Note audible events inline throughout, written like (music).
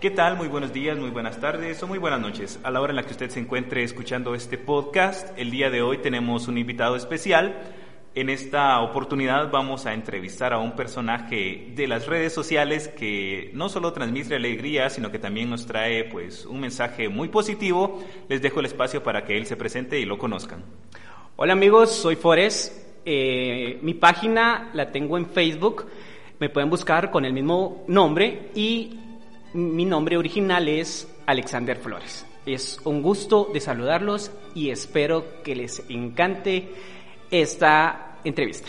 ¿Qué tal? Muy buenos días, muy buenas tardes o muy buenas noches. A la hora en la que usted se encuentre escuchando este podcast, el día de hoy tenemos un invitado especial. En esta oportunidad vamos a entrevistar a un personaje de las redes sociales que no solo transmite alegría, sino que también nos trae pues un mensaje muy positivo. Les dejo el espacio para que él se presente y lo conozcan. Hola amigos, soy Forés. Eh, mi página la tengo en Facebook. Me pueden buscar con el mismo nombre y mi nombre original es Alexander Flores. Es un gusto de saludarlos y espero que les encante esta entrevista.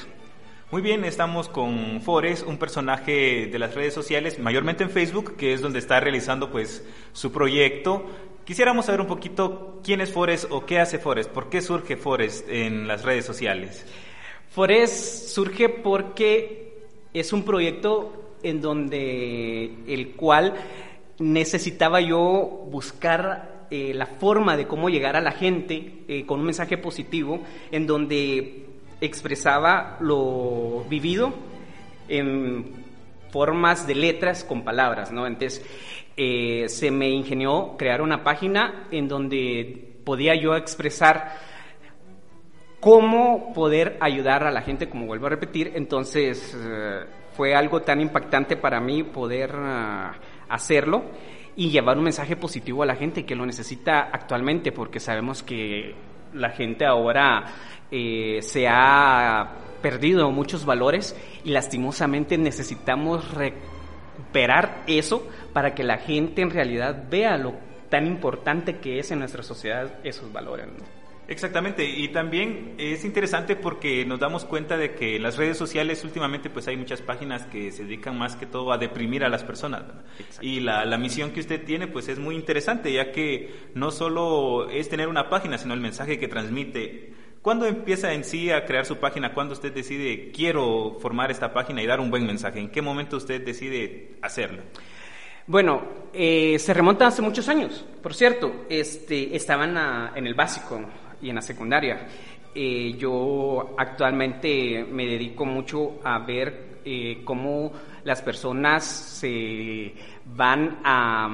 Muy bien, estamos con Forest, un personaje de las redes sociales, mayormente en Facebook, que es donde está realizando pues su proyecto. Quisiéramos saber un poquito quién es Forest o qué hace Forest, por qué surge Forest en las redes sociales. Forest surge porque es un proyecto en donde el cual necesitaba yo buscar eh, la forma de cómo llegar a la gente eh, con un mensaje positivo, en donde expresaba lo vivido en formas de letras con palabras, ¿no? Entonces, eh, se me ingenió crear una página en donde podía yo expresar cómo poder ayudar a la gente, como vuelvo a repetir, entonces fue algo tan impactante para mí poder ah, hacerlo y llevar un mensaje positivo a la gente que lo necesita actualmente, porque sabemos que la gente ahora eh, se ha perdido muchos valores y lastimosamente necesitamos recuperar eso para que la gente en realidad vea lo tan importante que es en nuestra sociedad esos valores. Exactamente, y también es interesante porque nos damos cuenta de que en las redes sociales últimamente pues hay muchas páginas que se dedican más que todo a deprimir a las personas. Y la, la, misión que usted tiene pues es muy interesante, ya que no solo es tener una página, sino el mensaje que transmite. ¿Cuándo empieza en sí a crear su página? ¿Cuándo usted decide quiero formar esta página y dar un buen mensaje? ¿En qué momento usted decide hacerlo? Bueno, eh, se remonta hace muchos años. Por cierto, este, estaban en el básico, y en la secundaria. Eh, yo actualmente me dedico mucho a ver eh, cómo las personas se van a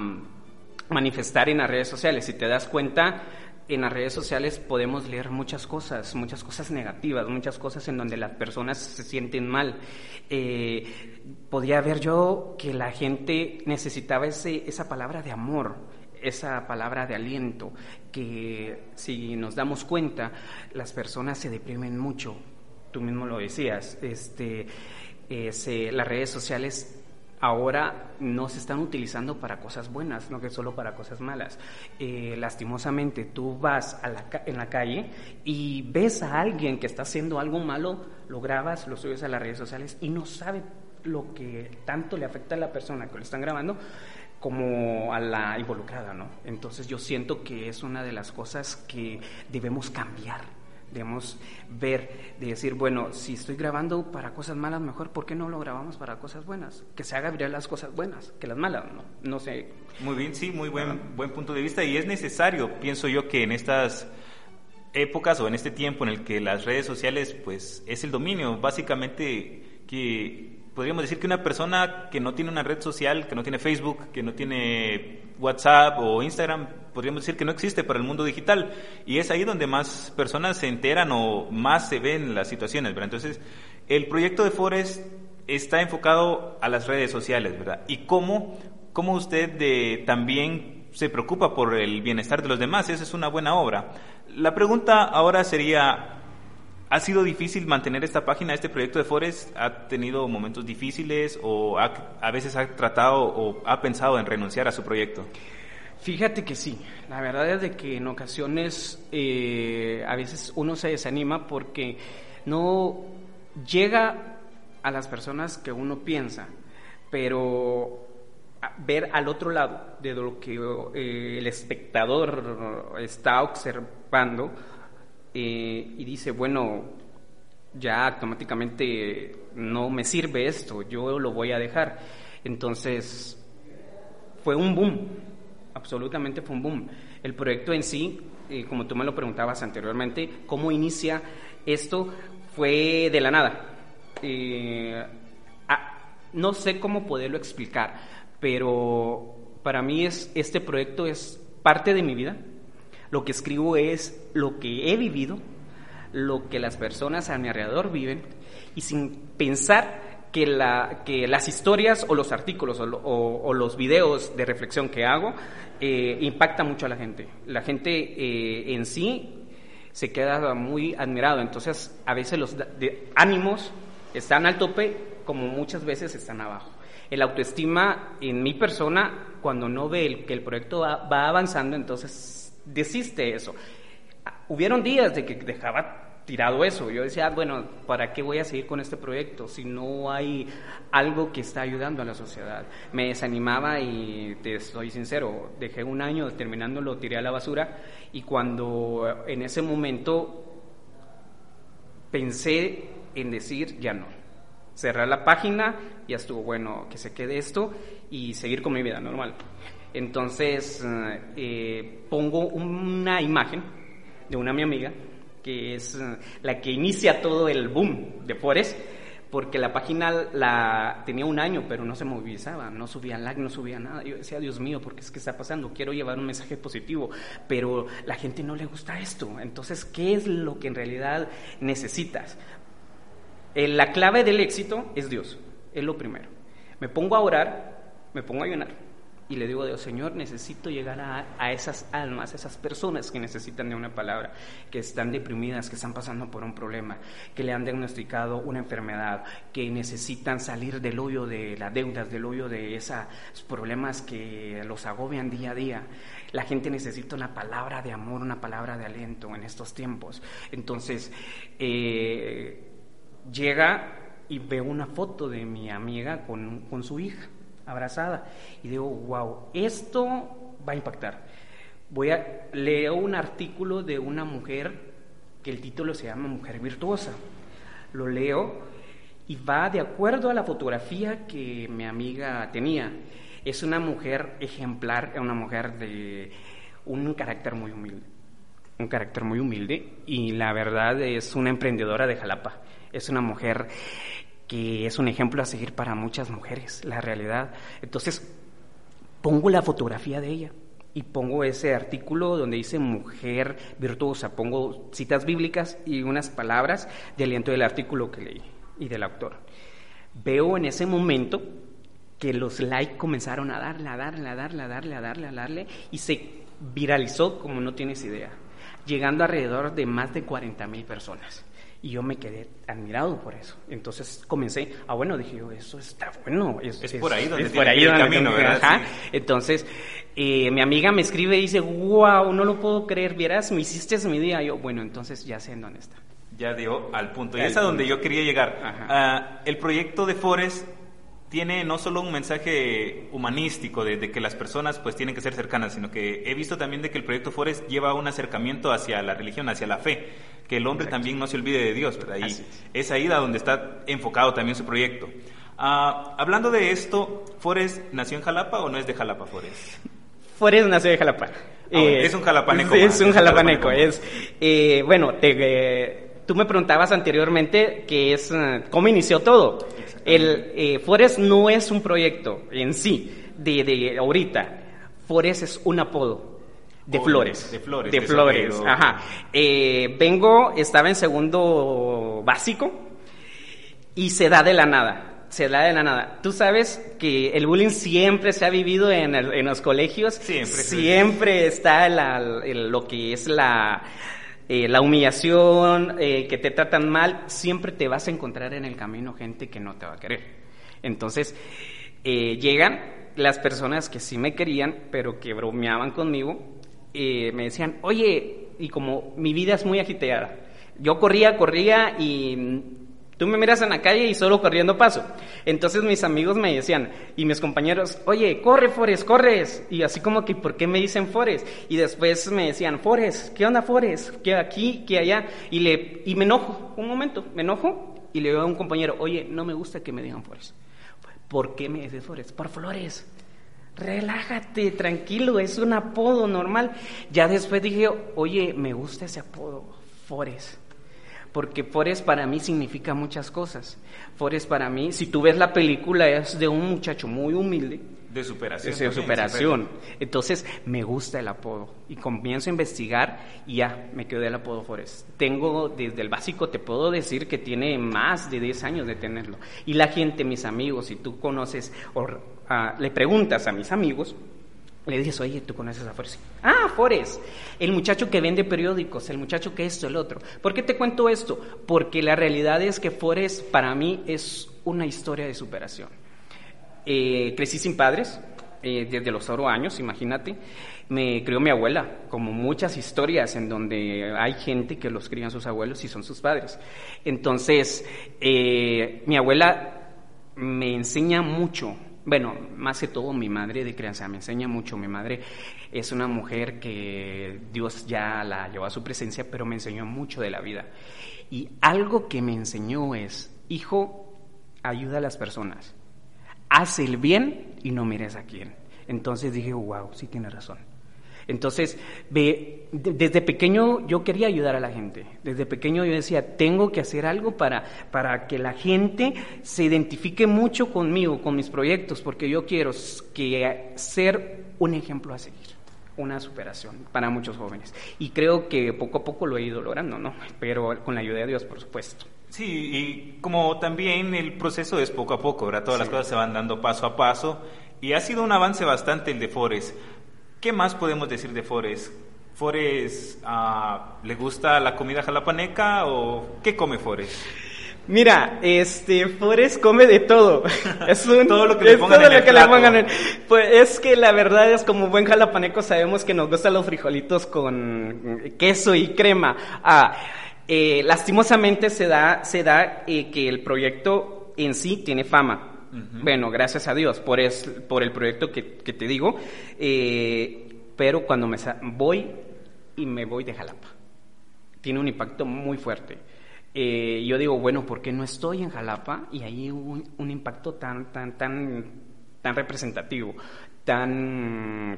manifestar en las redes sociales. Si te das cuenta, en las redes sociales podemos leer muchas cosas, muchas cosas negativas, muchas cosas en donde las personas se sienten mal. Eh, podría ver yo que la gente necesitaba ese, esa palabra de amor esa palabra de aliento, que si nos damos cuenta, las personas se deprimen mucho, tú mismo lo decías, este, eh, las redes sociales ahora no se están utilizando para cosas buenas, no que solo para cosas malas. Eh, lastimosamente, tú vas a la, en la calle y ves a alguien que está haciendo algo malo, lo grabas, lo subes a las redes sociales y no sabe lo que tanto le afecta a la persona que lo están grabando como a la involucrada, ¿no? Entonces yo siento que es una de las cosas que debemos cambiar, debemos ver, de decir, bueno, si estoy grabando para cosas malas, mejor, ¿por qué no lo grabamos para cosas buenas? Que se haga viral las cosas buenas, que las malas, ¿no? No sé. Muy bien, sí, muy buen, buen punto de vista y es necesario, pienso yo, que en estas épocas o en este tiempo en el que las redes sociales, pues, es el dominio, básicamente que podríamos decir que una persona que no tiene una red social, que no tiene Facebook, que no tiene WhatsApp o Instagram, podríamos decir que no existe para el mundo digital. Y es ahí donde más personas se enteran o más se ven las situaciones, ¿verdad? Entonces, el proyecto de Forest está enfocado a las redes sociales, ¿verdad? Y cómo, cómo usted de, también se preocupa por el bienestar de los demás, esa es una buena obra. La pregunta ahora sería, ¿Ha sido difícil mantener esta página, este proyecto de Forest? ¿Ha tenido momentos difíciles o a veces ha tratado o ha pensado en renunciar a su proyecto? Fíjate que sí, la verdad es de que en ocasiones eh, a veces uno se desanima porque no llega a las personas que uno piensa, pero ver al otro lado de lo que eh, el espectador está observando, eh, y dice, bueno, ya automáticamente no me sirve esto, yo lo voy a dejar. Entonces, fue un boom, absolutamente fue un boom. El proyecto en sí, eh, como tú me lo preguntabas anteriormente, ¿cómo inicia esto? Fue de la nada. Eh, no sé cómo poderlo explicar, pero Para mí es, este proyecto es parte de mi vida. Lo que escribo es lo que he vivido, lo que las personas a mi alrededor viven, y sin pensar que, la, que las historias o los artículos o, los videos de reflexión que hago eh, impactan mucho a la gente. La gente eh, en sí se queda muy admirado, entonces a veces los ánimos están al tope como muchas veces están abajo. El autoestima en mi persona, cuando no ve que el proyecto va, va avanzando, entonces desiste eso. Hubieron días de que dejaba tirado eso. Yo decía, bueno, ¿para qué voy a seguir con este proyecto si no hay algo que está ayudando a la sociedad? Me desanimaba y te soy sincero, dejé un año terminando, lo tiré a la basura y cuando en ese momento pensé en decir, ya no. Cerrar la página, ya estuvo bueno que se quede esto y seguir con mi vida normal. Entonces eh, pongo una imagen de una mi amiga que es eh, la que inicia todo el boom de Forest, porque la página la tenía un año, pero no se movilizaba, no subía like, no subía nada. Yo decía, Dios mío, ¿por qué es que está pasando? Quiero llevar un mensaje positivo, pero la gente no le gusta esto. Entonces, ¿qué es lo que en realidad necesitas? Eh, la clave del éxito es Dios, es lo primero. Me pongo a orar, me pongo a ayunar y le digo a Dios, Señor, necesito llegar a, esas almas, a esas personas que necesitan de una palabra, que están deprimidas, que están pasando por un problema, que le han diagnosticado una enfermedad, que necesitan salir del hoyo de las deudas, del hoyo de esos problemas que los agobian día a día. La gente necesita una palabra de amor, una palabra de aliento en estos tiempos. Entonces, eh, llega y veo una foto de mi amiga con su hija abrazada. Y digo, wow, esto va a impactar. Voy a leo un artículo de una mujer que el título se llama Mujer Virtuosa. Lo leo y va de acuerdo a la fotografía que mi amiga tenía. Es una mujer ejemplar, una mujer de un carácter muy humilde. Un carácter muy humilde y la verdad es una emprendedora de Jalapa. Es una mujer que es un ejemplo a seguir para muchas mujeres, la realidad. Entonces, pongo la fotografía de ella y pongo ese artículo donde dice mujer virtuosa, pongo citas bíblicas y unas palabras de aliento del artículo que leí y del autor. Veo en ese momento que los likes comenzaron a darle, a darle, a darle, a darle, a darle, a darle, y se viralizó como no tienes idea, llegando alrededor de más de 40 mil personas. Y yo me quedé admirado por eso. Entonces comencé, ah, bueno, dije yo, eso está bueno. Es, por ahí donde es por ahí el camino, ¿verdad? Entonces, eh, mi amiga me escribe y dice, wow, no lo puedo creer, vieras, me hiciste mi día. yo, bueno, entonces ya sé en dónde está. Ya dio al punto. Y es a donde yo quería llegar. Ah, el proyecto de Forest tiene no solo un mensaje humanístico de, que las personas pues tienen que ser cercanas, sino que he visto también de que el proyecto Forest lleva un acercamiento hacia la religión, hacia la fe, que el hombre también no se olvide de Dios, ¿verdad? Y es. ahí donde está enfocado también su proyecto. Ah, hablando de esto, ¿Forest nació en Jalapa o no es de Jalapa Forest? Forest nació de Jalapa. Ah, eh, es un jalapaneco. (laughs) Es, un jalapaneco. Es, eh, bueno, te, tú me preguntabas anteriormente que es eh, cómo inició todo. El eh, Forest no es un proyecto en sí de, de ahorita. Forest es un apodo de flores. De flores. De flores, ajá. Eh, vengo, estaba en segundo básico y se da de la nada. Se da de la nada. Tú sabes que el bullying siempre se ha vivido en, en los colegios. Siempre. Siempre está lo que es la eh, la humillación, eh, que te tratan mal, siempre te vas a encontrar en el camino gente que no te va a querer. Entonces, eh, llegan las personas que sí me querían, pero que bromeaban conmigo, me decían, oye, y como mi vida es muy agitada, yo corría, corría y Tú me miras en la calle y solo corriendo paso. Entonces mis amigos me decían, y mis compañeros, oye, corre, Forest, corres. Y así como que, ¿por qué me dicen Forest? Y después me decían, Forest, ¿qué onda, Forest? ¿Qué aquí, qué allá? Y, le, y me enojo, un momento, me enojo y le digo a un compañero, oye, no me gusta que me digan Forest. ¿Por qué me dices Forest? Por flores. Relájate, tranquilo, es un apodo normal. Ya después dije, oye, me gusta ese apodo, Forest porque Forrest para mí significa muchas cosas. Forrest para mí, si tú ves la película, es de un muchacho muy humilde, De superación. De superación. Entonces, me gusta el apodo. Y comienzo a investigar y ya, me quedé el apodo Forest. Tengo, desde el básico, te puedo decir que tiene más de 10 años de tenerlo. Y la gente, mis amigos, si tú conoces, o ah, le preguntas a mis amigos, le dices, oye, ¿tú conoces a Forest? Ah, Forest, el muchacho que vende periódicos, el muchacho que esto, el otro. ¿Por qué te cuento esto? Porque la realidad es que Forest para mí es una historia de superación. Eh, crecí sin padres, eh, desde los cero años, imagínate. Me crió mi abuela, como muchas historias en donde hay gente que los crían sus abuelos y son sus padres. Entonces, eh, mi abuela me enseña mucho bueno, más que todo mi madre de crianza me enseña mucho. Mi madre es una mujer que Dios ya la llevó a su presencia, pero me enseñó mucho de la vida. Y algo que me enseñó es, hijo, ayuda a las personas. Haz el bien y no mires a quién. Entonces dije, wow, sí tiene razón. Entonces, ve, desde pequeño yo quería ayudar a la gente. Desde pequeño yo decía, tengo que hacer algo para, para que la gente se identifique mucho conmigo, con mis proyectos, porque yo quiero que ser un ejemplo a seguir, una superación para muchos jóvenes. Y creo que poco a poco lo he ido logrando, ¿no? Pero con la ayuda de Dios, por supuesto. Sí, y como también el proceso es poco a poco, ¿verdad? Todas las cosas se van dando paso a paso. Y ha sido un avance bastante el de Forest. ¿Qué más podemos decir de Forest? ¿Forest ah, le gusta la comida jalapaneca o qué come Forest? Mira, este, Forest come de todo. (laughs) Es todo lo que le pongan, en el Pues es que la verdad es como buen jalapaneco sabemos que nos gustan los frijolitos con queso y crema. Ah, eh, lastimosamente se da, se da eh, que el proyecto en sí tiene fama. Bueno, gracias a Dios por, es, por el proyecto que, te digo, eh, pero cuando me voy y me voy de Jalapa, tiene un impacto muy fuerte. Eh, yo digo, bueno, ¿por qué no estoy en Jalapa? Y ahí hubo un, impacto tan, tan, tan, tan representativo, tan,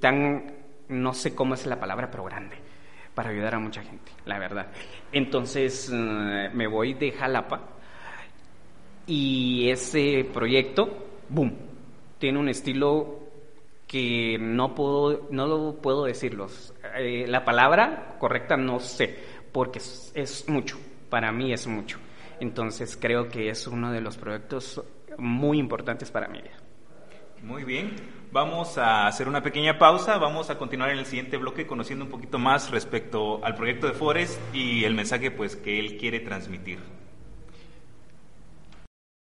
tan, no sé cómo es la palabra, pero grande, para ayudar a mucha gente, la verdad. Entonces eh, me voy de Jalapa y ese proyecto, boom, tiene un estilo que no puedo, no lo puedo decirlo. Eh, la palabra correcta no sé, porque es, mucho, para mí es mucho. Entonces creo que es uno de los proyectos muy importantes para mí. Muy bien, vamos a hacer una pequeña pausa, vamos a continuar en el siguiente bloque conociendo un poquito más respecto al proyecto de Forest y el mensaje pues que él quiere transmitir.